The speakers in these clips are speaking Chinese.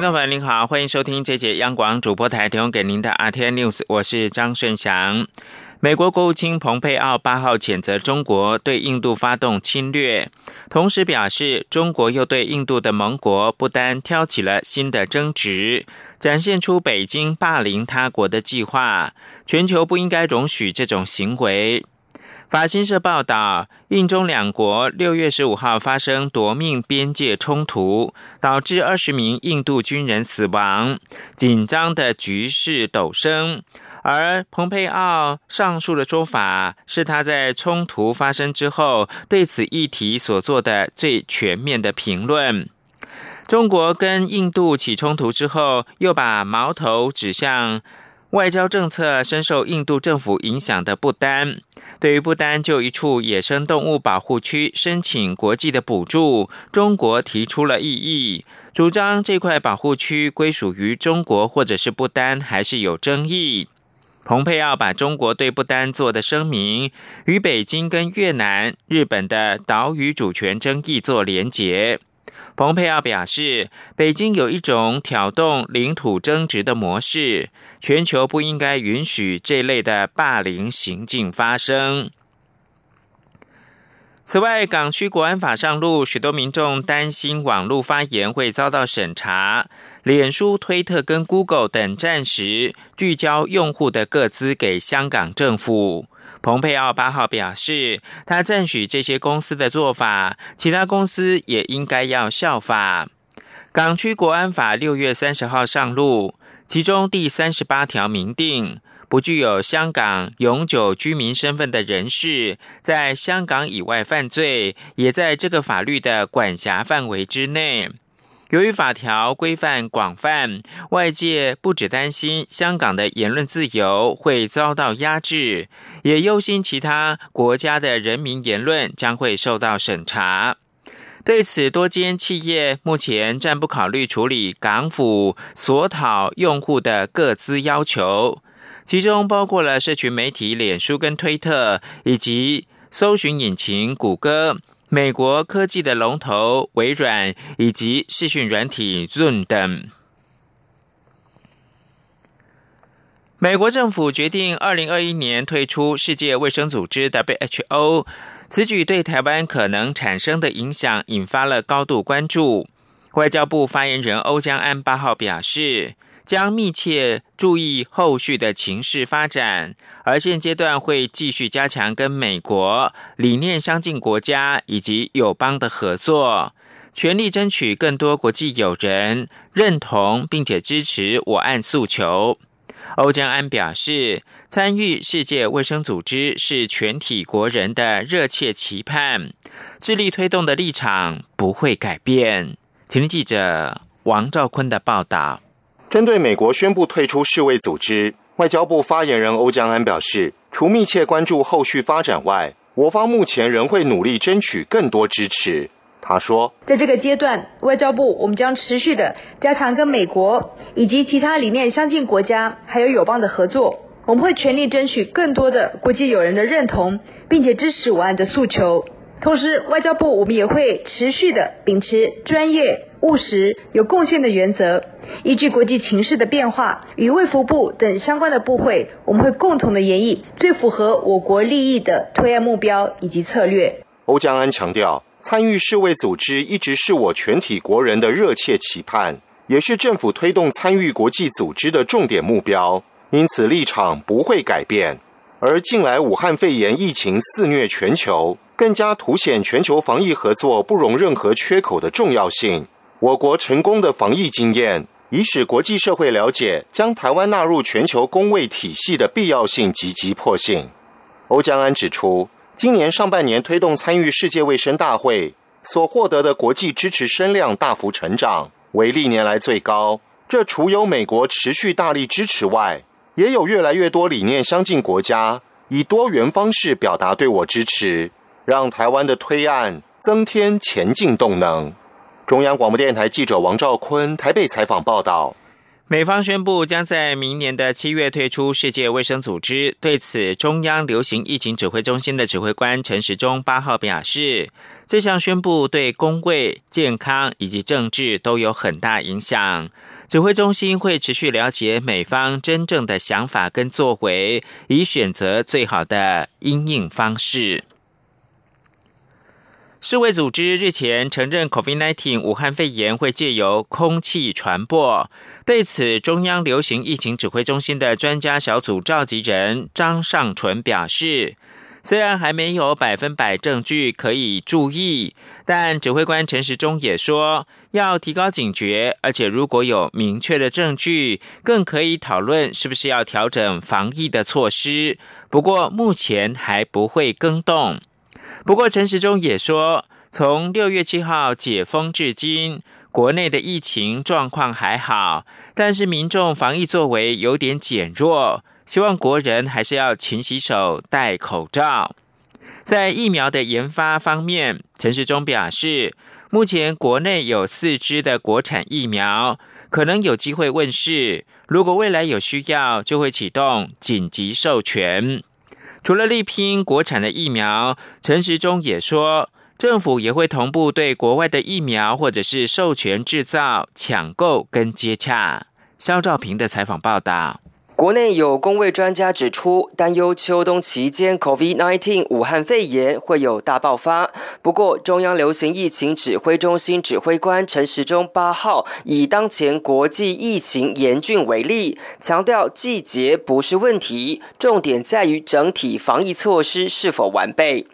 听众朋友您好，欢迎收听这节央广主播台提供给您的 RTI News，我是张顺祥。美国国务卿蓬佩奥八号谴责中国对印度发动侵略，同时表示，中国又对印度的盟国不单挑起了新的争执，展现出北京霸凌他国的计划，全球不应该容许这种行为。法新社报道，印中两国六月十五号发生夺命边界冲突，导致二十名印度军人死亡，紧张的局势陡升。而蓬佩奥上述的说法，是他在冲突发生之后对此议题所做的最全面的评论。中国跟印度起冲突之后，又把矛头指向外交政策深受印度政府影响的不丹。对于不丹就一处野生动物保护区申请国际的补助，中国提出了异议，主张这块保护区归属于中国或者是不丹，还是有争议。蓬佩奥把中国对不丹做的声明与北京跟越南、日本的岛屿主权争议做连结。蓬佩奥表示，北京有一种挑动领土争执的模式，全球不应该允许这类的霸凌行径发生。此外，港区国安法上路，许多民众担心网络发言会遭到审查。脸书、推特跟 Google 等暂时聚焦用户的各资给香港政府。蓬佩奥八号表示，他赞许这些公司的做法，其他公司也应该要效法。港区国安法六月三十号上路，其中第三十八条明定。不具有香港永久居民身份的人士，在香港以外犯罪，也在这个法律的管辖范围之内。由于法条规范广泛，外界不只担心香港的言论自由会遭到压制，也忧心其他国家的人民言论将会受到审查。对此，多间企业目前暂不考虑处理港府索讨用户的各资要求。其中包括了社群媒体脸书跟推特，以及搜寻引擎谷歌、美国科技的龙头微软，以及视讯软体 Zoom 等。美国政府决定二零二一年退出世界卫生组织 WHO，此举对台湾可能产生的影响引发了高度关注。外交部发言人欧江安八号表示。将密切注意后续的情势发展，而现阶段会继续加强跟美国理念相近国家以及友邦的合作，全力争取更多国际友人认同并且支持我案诉求。欧江安表示，参与世界卫生组织是全体国人的热切期盼，致力推动的立场不会改变。请听记者王兆坤的报道。针对美国宣布退出世卫组织，外交部发言人欧江安表示，除密切关注后续发展外，我方目前仍会努力争取更多支持。他说，在这个阶段，外交部我们将持续的加强跟美国以及其他理念相近国家还有友邦的合作，我们会全力争取更多的国际友人的认同，并且支持我案的诉求。同时，外交部我们也会持续的秉持专业、务实、有贡献的原则，依据国际情势的变化，与卫福部等相关的部会，我们会共同的研议最符合我国利益的推案目标以及策略。欧江安强调，参与世卫组织一直是我全体国人的热切期盼，也是政府推动参与国际组织的重点目标，因此立场不会改变。而近来武汉肺炎疫情肆虐全球。更加凸显全球防疫合作不容任何缺口的重要性。我国成功的防疫经验，已使国际社会了解将台湾纳入全球公卫体系的必要性及急迫性。欧江安指出，今年上半年推动参与世界卫生大会所获得的国际支持声量大幅成长，为历年来最高。这除有美国持续大力支持外，也有越来越多理念相近国家以多元方式表达对我支持。让台湾的推案增添前进动能。中央广播电台记者王兆坤台北采访报道。美方宣布将在明年的七月退出世界卫生组织。对此，中央流行疫情指挥中心的指挥官陈时中八号表示，这项宣布对公卫、健康以及政治都有很大影响。指挥中心会持续了解美方真正的想法跟作为，以选择最好的应应方式。世卫组织日前承认，COVID-19 武汉肺炎会借由空气传播。对此，中央流行疫情指挥中心的专家小组召集人张尚纯表示，虽然还没有百分百证据可以注意，但指挥官陈时中也说，要提高警觉，而且如果有明确的证据，更可以讨论是不是要调整防疫的措施。不过，目前还不会更动。不过，陈时中也说，从六月七号解封至今，国内的疫情状况还好，但是民众防疫作为有点减弱，希望国人还是要勤洗手、戴口罩。在疫苗的研发方面，陈时中表示，目前国内有四支的国产疫苗，可能有机会问世。如果未来有需要，就会启动紧急授权。除了力拼国产的疫苗，陈时中也说，政府也会同步对国外的疫苗或者是授权制造抢购跟接洽。肖兆平的采访报道。国内有工位专家指出，担忧秋冬期间 COVID-19 武汉肺炎会有大爆发。不过，中央流行疫情指挥中心指挥官陈时中八号以当前国际疫情严峻为例，强调季节不是问题，重点在于整体防疫措施是否完备。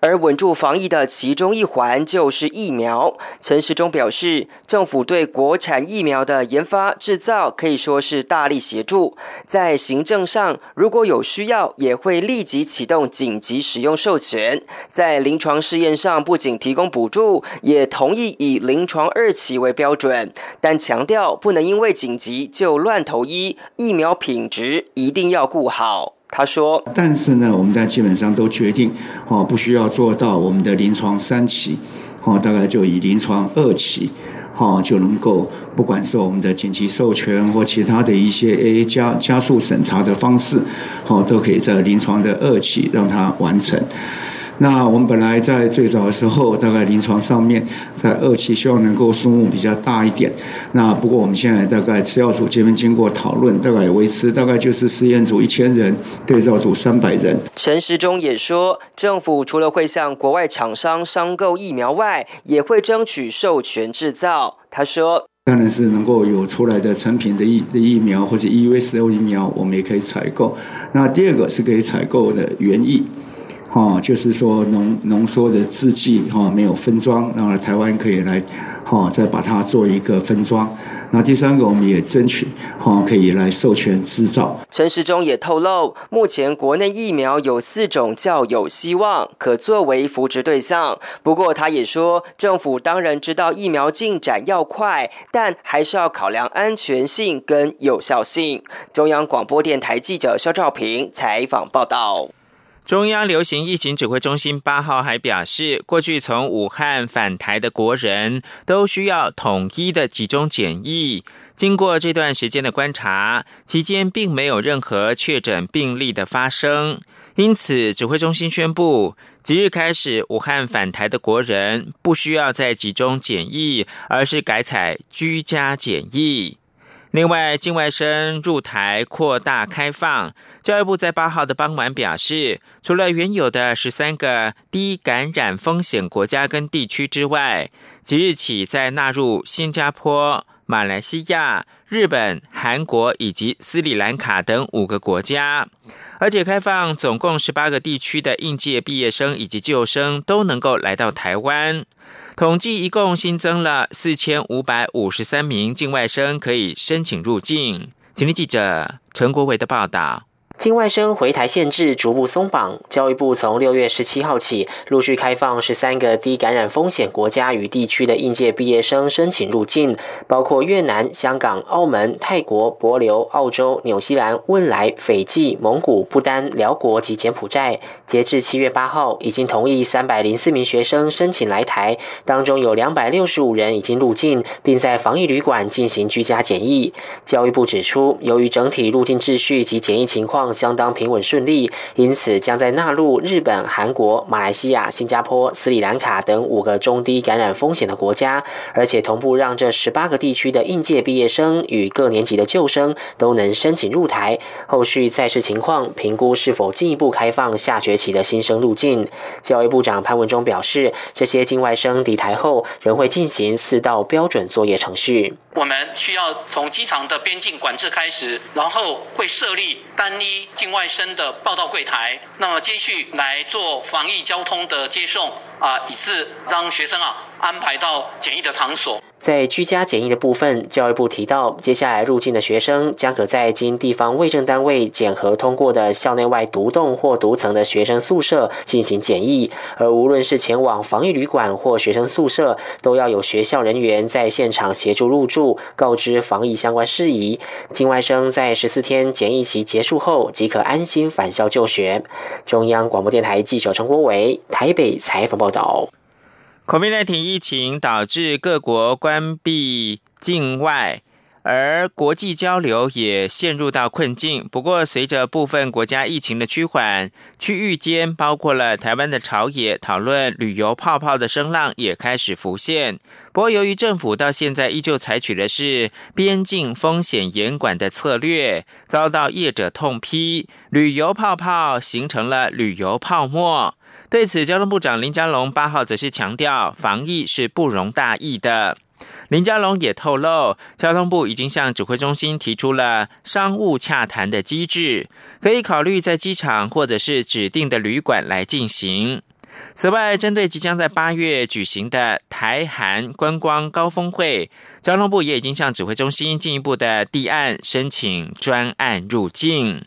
而稳住防疫的其中一环就是疫苗。陈时中表示，政府对国产疫苗的研发制造可以说是大力协助。在行政上，如果有需要，也会立即启动紧急使用授权。在临床试验上，不仅提供补助，也同意以临床二期为标准，但强调不能因为紧急就乱投医，疫苗品质一定要顾好。他说：“但是呢，我们在基本上都决定，哦，不需要做到我们的临床三期，哦，大概就以临床二期。”好，就能够不管是我们的紧急授权或其他的一些 A 加加速审查的方式，好，都可以在临床的二期让它完成。那我们本来在最早的时候，大概临床上面在二期希望能够数目比较大一点。那不过我们现在大概吃药组这边经过讨论，大概维持大概就是实验组一千人，对照组三百人。陈时中也说，政府除了会向国外厂商商购疫苗外，也会争取授权制造。他说，当然是能够有出来的成品的疫的疫苗或者六疫苗，我们也可以采购。那第二个是可以采购的原液。哦，就是说浓浓缩的制剂哈，没有分装，然后台湾可以来，哈，再把它做一个分装。那第三个，我们也争取哈，可以来授权制造。陈时中也透露，目前国内疫苗有四种较有希望可作为扶植对象。不过他也说，政府当然知道疫苗进展要快，但还是要考量安全性跟有效性。中央广播电台记者肖兆平采访报道。中央流行疫情指挥中心八号还表示，过去从武汉返台的国人都需要统一的集中检疫。经过这段时间的观察，期间并没有任何确诊病例的发生，因此指挥中心宣布，即日开始，武汉返台的国人不需要再集中检疫，而是改采居家检疫。另外，境外生入台扩大开放。教育部在八号的傍晚表示，除了原有的十三个低感染风险国家跟地区之外，即日起再纳入新加坡、马来西亚、日本、韩国以及斯里兰卡等五个国家，而且开放总共十八个地区的应届毕业生以及旧生都能够来到台湾。统计一共新增了四千五百五十三名境外生可以申请入境。请听记者陈国伟的报道。境外生回台限制逐步松绑，教育部从六月十七号起陆续开放十三个低感染风险国家与地区的应届毕业生申请入境，包括越南、香港、澳门、泰国、博流、澳洲、纽西兰、汶莱、斐济、蒙古、不丹、辽国及柬埔寨。截至七月八号，已经同意三百零四名学生申请来台，当中有两百六十五人已经入境，并在防疫旅馆进行居家检疫。教育部指出，由于整体入境秩序及检疫情况，相当平稳顺利，因此将在纳入日本、韩国、马来西亚、新加坡、斯里兰卡等五个中低感染风险的国家，而且同步让这十八个地区的应届毕业生与各年级的旧生都能申请入台。后续再视情况评估是否进一步开放下学期的新生路径。教育部长潘文忠表示，这些境外生抵台后仍会进行四道标准作业程序。我们需要从机场的边境管制开始，然后会设立单一。境外生的报到柜台，那么接续来做防疫交通的接送。啊，以致让学生啊。安排到检疫的场所。在居家检疫的部分，教育部提到，接下来入境的学生将可在经地方卫生单位检核通过的校内外独栋或独层的学生宿舍进行检疫。而无论是前往防疫旅馆或学生宿舍，都要有学校人员在现场协助入住，告知防疫相关事宜。境外生在十四天检疫期结束后，即可安心返校就学。中央广播电台记者陈国伟台北采访报报道。COVID-19 疫情导致各国关闭境外，而国际交流也陷入到困境。不过，随着部分国家疫情的趋缓，区域间包括了台湾的朝野讨论旅游泡泡的声浪也开始浮现。不过，由于政府到现在依旧采取的是边境风险严管的策略，遭到业者痛批，旅游泡泡形成了旅游泡沫。对此，交通部长林佳龙八号则是强调，防疫是不容大意的。林佳龙也透露，交通部已经向指挥中心提出了商务洽谈的机制，可以考虑在机场或者是指定的旅馆来进行。此外，针对即将在八月举行的台韩观光高峰会，交通部也已经向指挥中心进一步的递案申请专案入境。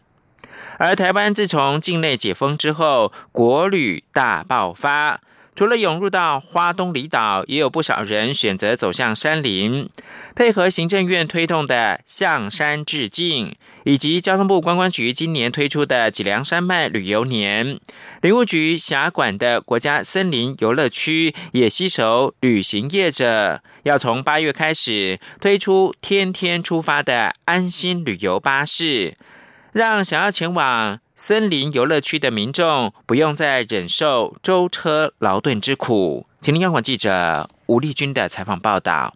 而台湾自从境内解封之后，国旅大爆发。除了涌入到花东离岛，也有不少人选择走向山林，配合行政院推动的向山致敬，以及交通部观光局今年推出的脊梁山脉旅游年。林务局辖管的国家森林游乐区也吸收旅行业者，要从八月开始推出天天出发的安心旅游巴士。让想要前往森林游乐区的民众不用再忍受舟车劳顿之苦。请听央广记者吴丽君的采访报道。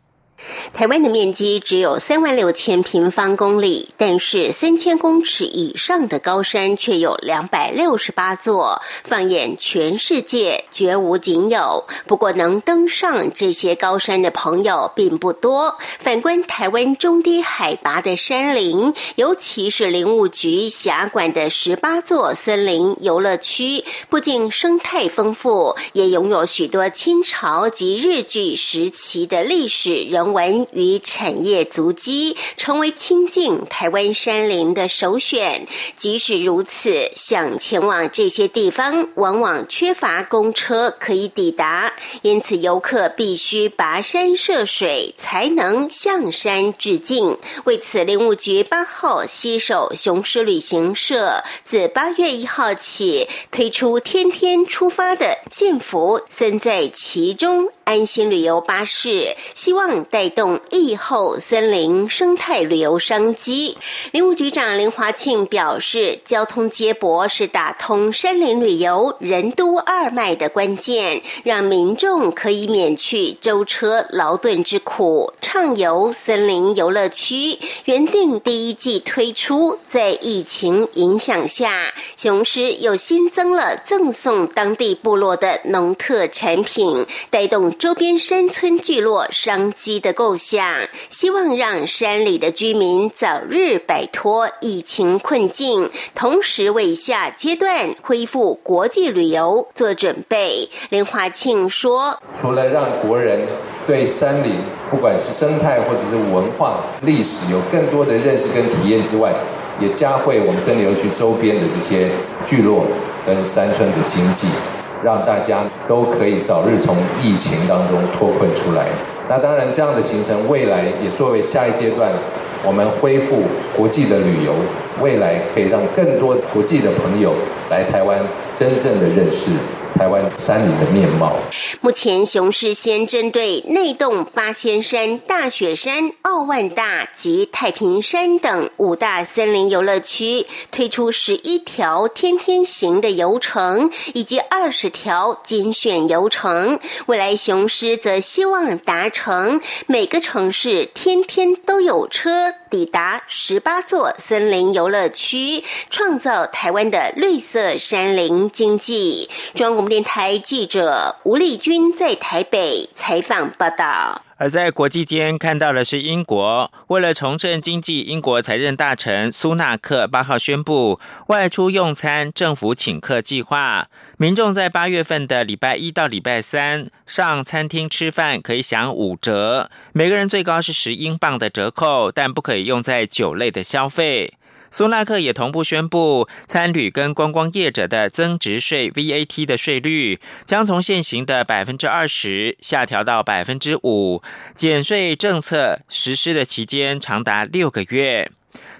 台湾的面积只有三万六千平方公里，但是三千公尺以上的高山却有两百六十八座，放眼全世界绝无仅有。不过，能登上这些高山的朋友并不多。反观台湾中低海拔的山林，尤其是林务局辖管的十八座森林游乐区，不仅生态丰富，也拥有许多清朝及日据时期的历史人物。文与产业足迹，成为亲近台湾山林的首选。即使如此，想前往这些地方，往往缺乏公车可以抵达，因此游客必须跋山涉水，才能向山致敬。为此，林务局八号携手雄狮旅行社，自八月一号起推出天天出发的幸福身在其中。安心旅游巴士希望带动疫后森林生态旅游商机。林务局长林华庆表示，交通接驳是打通山林旅游人都二脉的关键，让民众可以免去舟车劳顿之苦，畅游森林游乐区。原定第一季推出，在疫情影响下，雄狮又新增了赠送当地部落的农特产品，带动。周边山村聚落商机的构想，希望让山里的居民早日摆脱疫情困境，同时为下阶段恢复国际旅游做准备。林华庆说：“除了让国人对山林，不管是生态或者是文化历史有更多的认识跟体验之外，也加惠我们森林游区周边的这些聚落跟山村的经济，让大家都可以早日从疫情当中脱困出来。那当然，这样的行程未来也作为下一阶段，我们恢复国际的旅游，未来可以让更多国际的朋友来台湾，真正的认识。台湾山林的面貌。目前，雄狮先针对内洞、八仙山、大雪山、奥万大及太平山等五大森林游乐区推出十一条天天行的游程，以及二十条精选游程。未来，雄狮则希望达成每个城市天天都有车抵达十八座森林游乐区，创造台湾的绿色山林经济。中。央广播电台记者吴丽君在台北采访报道。而在国际间看到的是，英国为了重振经济，英国财政大臣苏纳克八号宣布外出用餐政府请客计划，民众在八月份的礼拜一到礼拜三上餐厅吃饭可以享五折，每个人最高是十英镑的折扣，但不可以用在酒类的消费。苏纳克也同步宣布，参旅跟观光业者的增值税 VAT 的税率将从现行的百分之二十下调到百分之五，减税政策实施的期间长达六个月。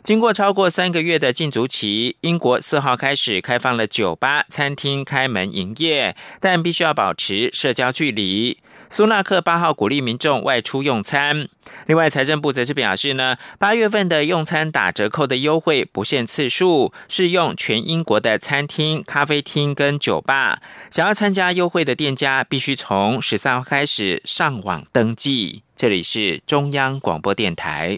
经过超过三个月的禁足期，英国四号开始开放了酒吧、餐厅开门营业，但必须要保持社交距离。苏纳克八号鼓励民众外出用餐。另外，财政部则是表示呢，八月份的用餐打折扣的优惠不限次数，适用全英国的餐厅、咖啡厅跟酒吧。想要参加优惠的店家，必须从十三号开始上网登记。这里是中央广播电台。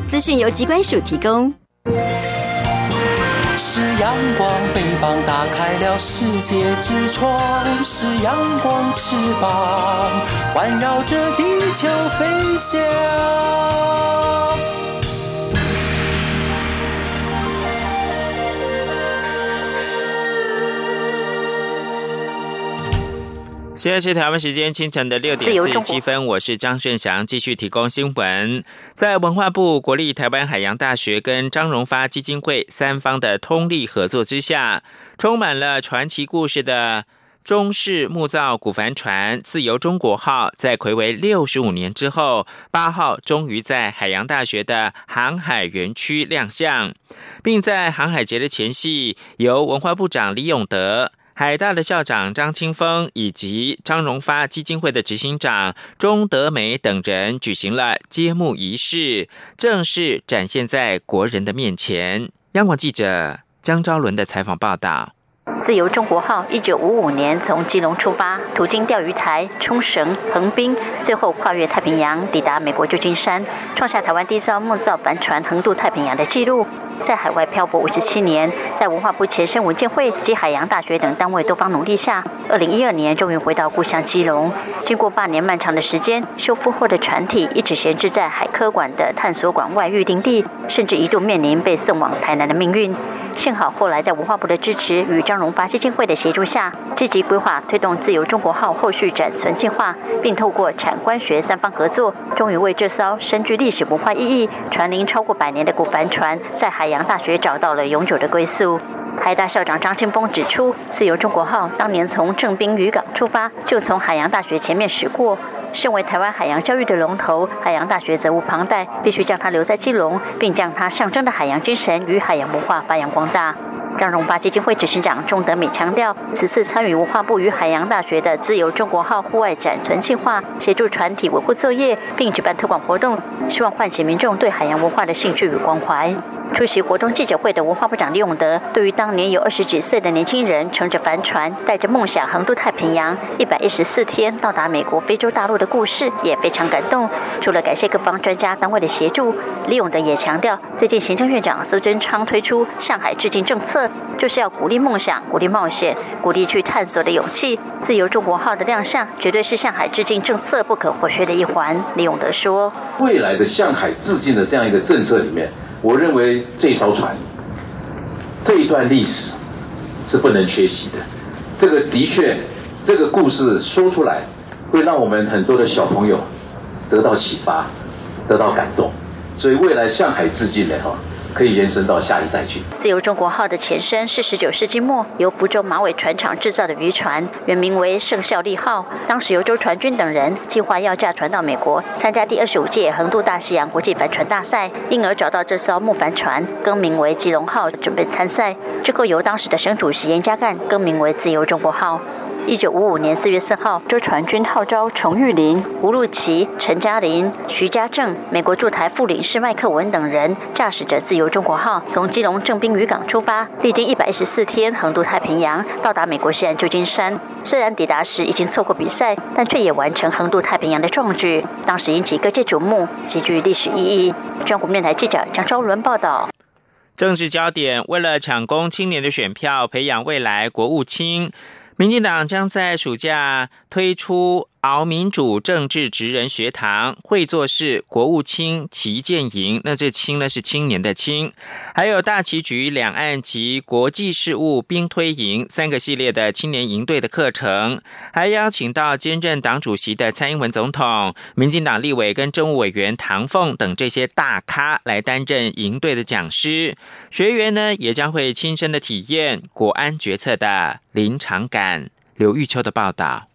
资讯由机关署提供。是阳光，翅膀打开了世界之窗；是阳光，翅膀环绕着地球飞翔。现在是台湾时间清晨的六点四十七分，我是张顺祥，继续提供新闻。在文化部、国立台湾海洋大学跟张荣发基金会三方的通力合作之下，充满了传奇故事的中式木造古帆船“自由中国号”在魁违六十五年之后，八号终于在海洋大学的航海园区亮相，并在航海节的前夕，由文化部长李永德。海大的校长张清峰以及张荣发基金会的执行长钟德美等人举行了揭幕仪式，正式展现在国人的面前。央广记者江昭伦的采访报道。自由中国号一九五五年从基隆出发，途经钓鱼台、冲绳、横滨，最后跨越太平洋，抵达美国旧金山，创下台湾第一艘木造帆船横渡太平洋的纪录。在海外漂泊五十七年，在文化部前身文件会及海洋大学等单位多方努力下，二零一二年终于回到故乡基隆。经过八年漫长的时间，修复后的船体一直闲置在海科馆的探索馆外预定地，甚至一度面临被送往台南的命运。幸好后来在文化部的支持与张荣发基金会的协助下，积极规划推动自由中国号后续展存计划，并透过产官学三方合作，终于为这艘深具历史文化意义、船龄超过百年的古帆船，在海海洋大学找到了永久的归宿。海大校长张庆峰指出，自由中国号当年从正滨渔港出发，就从海洋大学前面驶过。身为台湾海洋教育的龙头，海洋大学责无旁贷，必须将它留在基隆，并将它象征的海洋精神与海洋文化发扬光大。张荣发基金会执行长钟德美强调，此次参与文化部与海洋大学的“自由中国号”户外展存计划，协助船体维护作业，并举办推广活动，希望唤起民众对海洋文化的兴趣与关怀。出席活动记者会的文化部长李永德，对于当年有二十几岁的年轻人乘着帆船，带着梦想横渡太平洋，一百一十四天到达美国非洲大陆的故事，也非常感动。除了感谢各方专家单位的协助，李永德也强调，最近行政院长苏贞昌推出向海致敬政策，就是要鼓励梦想、鼓励冒险、鼓励去探索的勇气。自由中国号的亮相，绝对是向海致敬政策不可或缺的一环。李永德说：“未来的向海致敬的这样一个政策里面，我认为这艘船，这一段历史是不能缺席的。这个的确，这个故事说出来，会让我们很多的小朋友得到启发，得到感动。所以未来向海致敬的哈。”可以延伸到下一代去。自由中国号的前身是十九世纪末由福州马尾船厂制造的渔船，原名为圣孝利号。当时由周传君等人计划要驾船到美国参加第二十五届横渡大西洋国际帆船大赛，因而找到这艘木帆船，更名为基隆号，准备参赛。之后由当时的省主席严家淦更名为自由中国号。一九五五年四月四号，周传君号召崇玉林、吴露琪、陈嘉玲、徐家正、美国驻台副领事麦克文等人，驾驶着自由中国号从基隆正滨渔港出发，历经一百一十四天横渡太平洋，到达美国西岸旧金山。虽然抵达时已经错过比赛，但却也完成横渡太平洋的壮举，当时引起各界瞩目，极具历史意义。中国面台记者张昭伦报道。政治焦点：为了抢攻青年的选票，培养未来国务卿。民进党将在暑假推出。熬民主政治职人学堂会做事国务卿旗舰营，那这“青”呢是青年的“青”，还有大棋局两岸及国际事务兵推营三个系列的青年营队的课程，还邀请到兼任党主席的蔡英文总统、民进党立委跟政务委员唐凤等这些大咖来担任营队的讲师，学员呢也将会亲身的体验国安决策的临场感。刘玉秋的报道。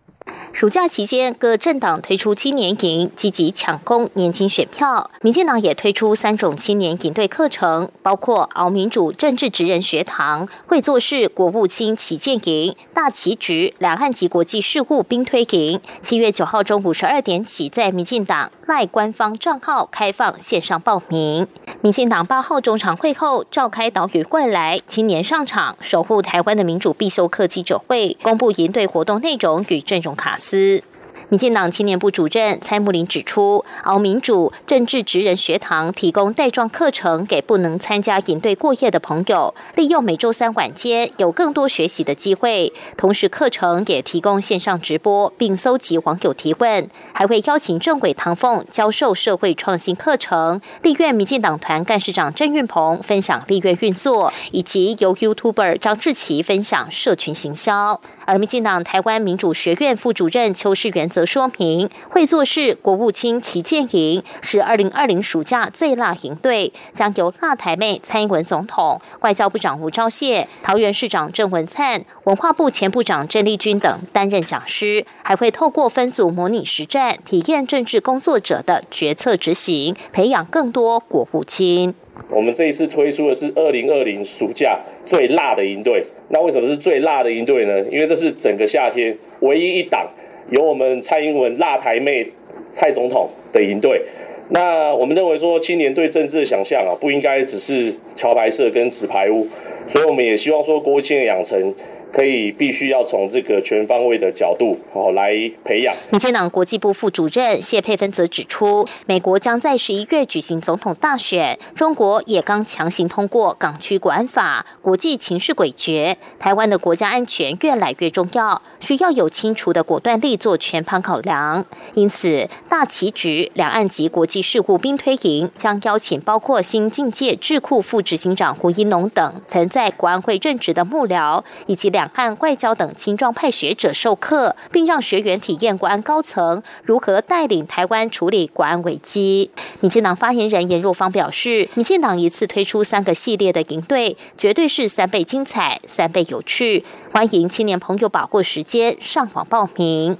暑假期间，各政党推出青年营，积极抢攻年轻选票。民进党也推出三种青年营队课程，包括熬民主政治职人学堂、会做事国务卿旗舰营、大旗局两岸及国际事务兵推营。七月九号中午十二点起，在民进党赖官方账号开放线上报名。民进党八号中常会后召开岛屿未来青年上场守护台湾的民主必修课记者会，公布营队活动内容与阵容卡司。民进党青年部主任蔡慕林指出，熬民主政治职人学堂提供带状课程给不能参加营队过夜的朋友，利用每周三晚间有更多学习的机会。同时，课程也提供线上直播，并搜集网友提问，还会邀请政委唐凤教授社会创新课程。立院民进党团干事长郑运鹏分享立院运作，以及由 YouTuber 张志奇分享社群行销。而民进党台湾民主学院副主任邱世元则说明，会做事国务卿旗舰营是二零二零暑假最辣营队，将由辣台妹蔡英文总统、外交部长吴钊燮、桃园市长郑文灿、文化部前部长郑丽君等担任讲师，还会透过分组模拟实战，体验政治工作者的决策执行，培养更多国务卿。我们这一次推出的是二零二零暑假最辣的营队。那为什么是最辣的营队呢？因为这是整个夏天唯一一档由我们蔡英文辣台妹蔡总统的营队。那我们认为说，青年对政治的想象啊，不应该只是桥牌社跟纸牌屋，所以我们也希望说，国青的养成。可以必须要从这个全方位的角度哦来培养。民进党国际部副主任谢佩芬则指出，美国将在十一月举行总统大选，中国也刚强行通过港区国安法，国际情势诡谲，台湾的国家安全越来越重要，需要有清楚的果断力做全盘考量。因此，大棋局两岸及国际事务兵推营将邀请包括新境界智库副执行长胡一农等曾在国安会任职的幕僚，以及。两岸外交等青壮派学者授课，并让学员体验国安高层如何带领台湾处理国安危机。民进党发言人严若芳表示，民进党一次推出三个系列的营队，绝对是三倍精彩、三倍有趣。欢迎青年朋友把握时间上网报名。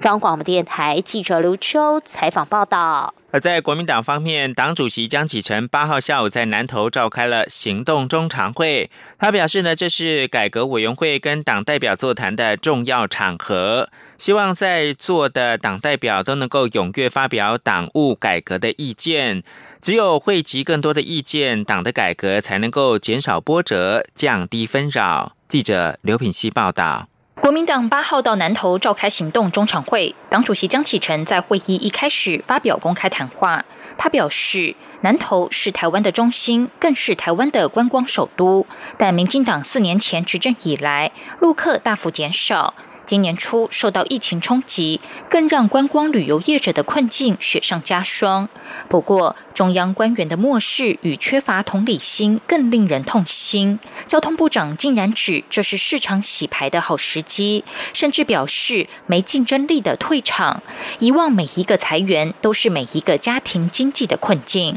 中央广播电台记者刘秋采访报道。而在国民党方面，党主席江启臣八号下午在南投召开了行动中常会。他表示呢，这是改革委员会跟党代表座谈的重要场合，希望在座的党代表都能够踊跃发表党务改革的意见。只有汇集更多的意见，党的改革才能够减少波折，降低纷扰。记者刘品希报道。国民党八号到南投召开行动中常会，党主席江启臣在会议一开始发表公开谈话。他表示，南投是台湾的中心，更是台湾的观光首都。但民进党四年前执政以来，陆客大幅减少。今年初受到疫情冲击，更让观光旅游业者的困境雪上加霜。不过，中央官员的漠视与缺乏同理心更令人痛心。交通部长竟然指这是市场洗牌的好时机，甚至表示没竞争力的退场，遗忘每一个裁员都是每一个家庭经济的困境。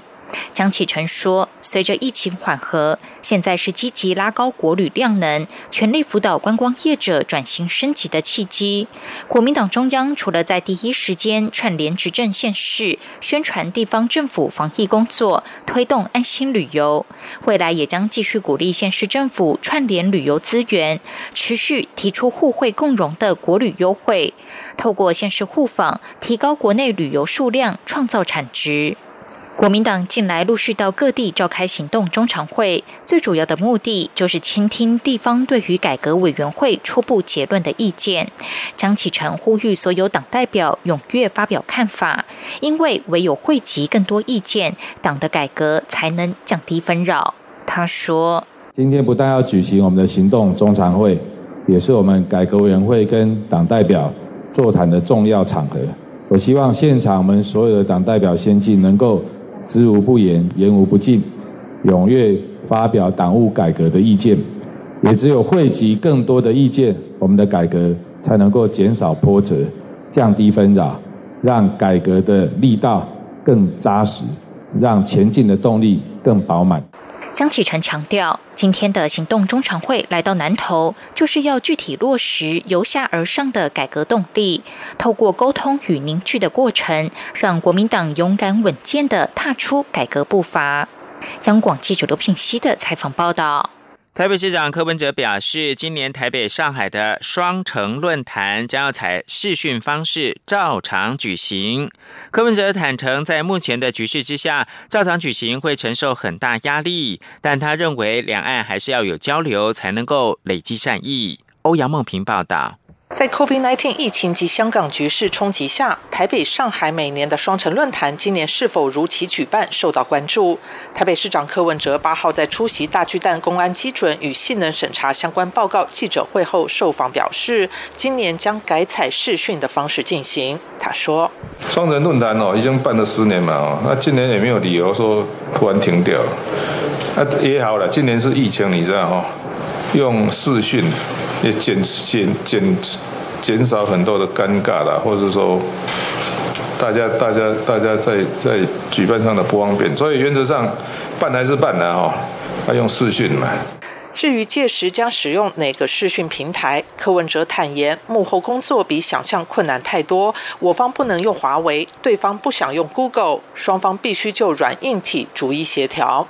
江启臣说：“随着疫情缓和，现在是积极拉高国旅量能、全力辅导观光业者转型升级的契机。国民党中央除了在第一时间串联执政县市，宣传地方政府防疫工作，推动安心旅游，未来也将继续鼓励县市政府串联旅游资源，持续提出互惠共荣的国旅优惠，透过县市互访，提高国内旅游数量，创造产值。”国民党近来陆续到各地召开行动中常会，最主要的目的就是倾听地方对于改革委员会初步结论的意见。江启臣呼吁所有党代表踊跃发表看法，因为唯有汇集更多意见，党的改革才能降低纷扰。他说：“今天不但要举行我们的行动中常会，也是我们改革委员会跟党代表座谈的重要场合。我希望现场我们所有的党代表先进能够。”知无不言，言无不尽，踊跃发表党务改革的意见，也只有汇集更多的意见，我们的改革才能够减少波折，降低纷扰，让改革的力道更扎实，让前进的动力更饱满。江启臣强调，今天的行动中常会来到南投，就是要具体落实由下而上的改革动力，透过沟通与凝聚的过程，让国民党勇敢稳健地踏出改革步伐。央广记者刘品熙的采访报道。台北市长柯文哲表示，今年台北、上海的双城论坛将要采视讯方式照常举行。柯文哲坦诚，在目前的局势之下，照常举行会承受很大压力，但他认为两岸还是要有交流，才能够累积善意。欧阳梦平报道。在 COVID-19 疫情及香港局势冲击下，台北、上海每年的双城论坛今年是否如期举办受到关注。台北市长柯文哲八号在出席大巨蛋公安基准与性能审查相关报告记者会后受访表示，今年将改采视讯的方式进行。他说：“双城论坛哦，已经办了十年嘛，那今年也没有理由说突然停掉。那也好了，今年是疫情，你知道哈，用视讯。”也减减减减少很多的尴尬啦，或者说大家大家大家在在举办上的不方便，所以原则上办还是办的哈，要用视讯嘛。至于届时将使用哪个视讯平台，柯文哲坦言，幕后工作比想象困难太多，我方不能用华为，对方不想用 Google，双方必须就软硬体逐一协调。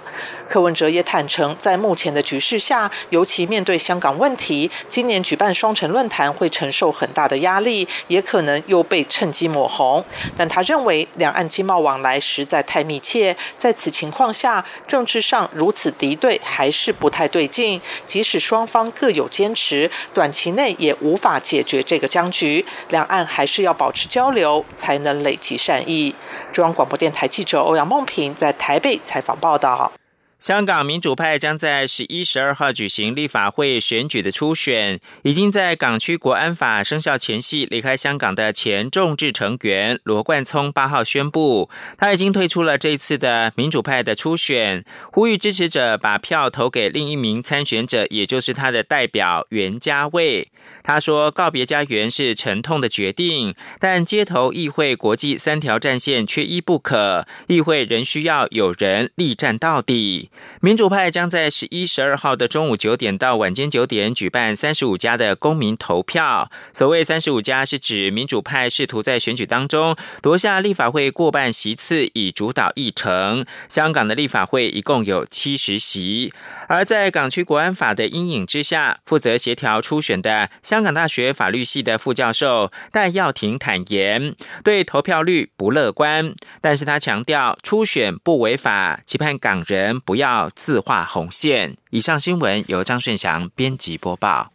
柯文哲也坦诚，在目前的局势下，尤其面对香港问题，今年举办双城论坛会承受很大的压力，也可能又被趁机抹红。但他认为，两岸经贸往来实在太密切，在此情况下，政治上如此敌对还是不太对劲。即使双方各有坚持，短期内也无法解决这个僵局。两岸还是要保持交流，才能累积善意。中央广播电台记者欧阳梦平在台北采访报道。香港民主派将在十一、十二号举行立法会选举的初选。已经在港区国安法生效前夕离开香港的前众志成员罗冠聪八号宣布，他已经退出了这次的民主派的初选，呼吁支持者把票投给另一名参选者，也就是他的代表袁家卫。他说：“告别家园是沉痛的决定，但街头议会国际三条战线缺一不可，议会仍需要有人力战到底。”民主派将在十一、十二号的中午九点到晚间九点举办三十五家的公民投票。所谓三十五家，是指民主派试图在选举当中夺下立法会过半席次，以主导议程。香港的立法会一共有七十席，而在港区国安法的阴影之下，负责协调初选的香港大学法律系的副教授戴耀廷坦言，对投票率不乐观，但是他强调初选不违法，期盼港人不。要自画红线。以上新闻由张顺祥编辑播报。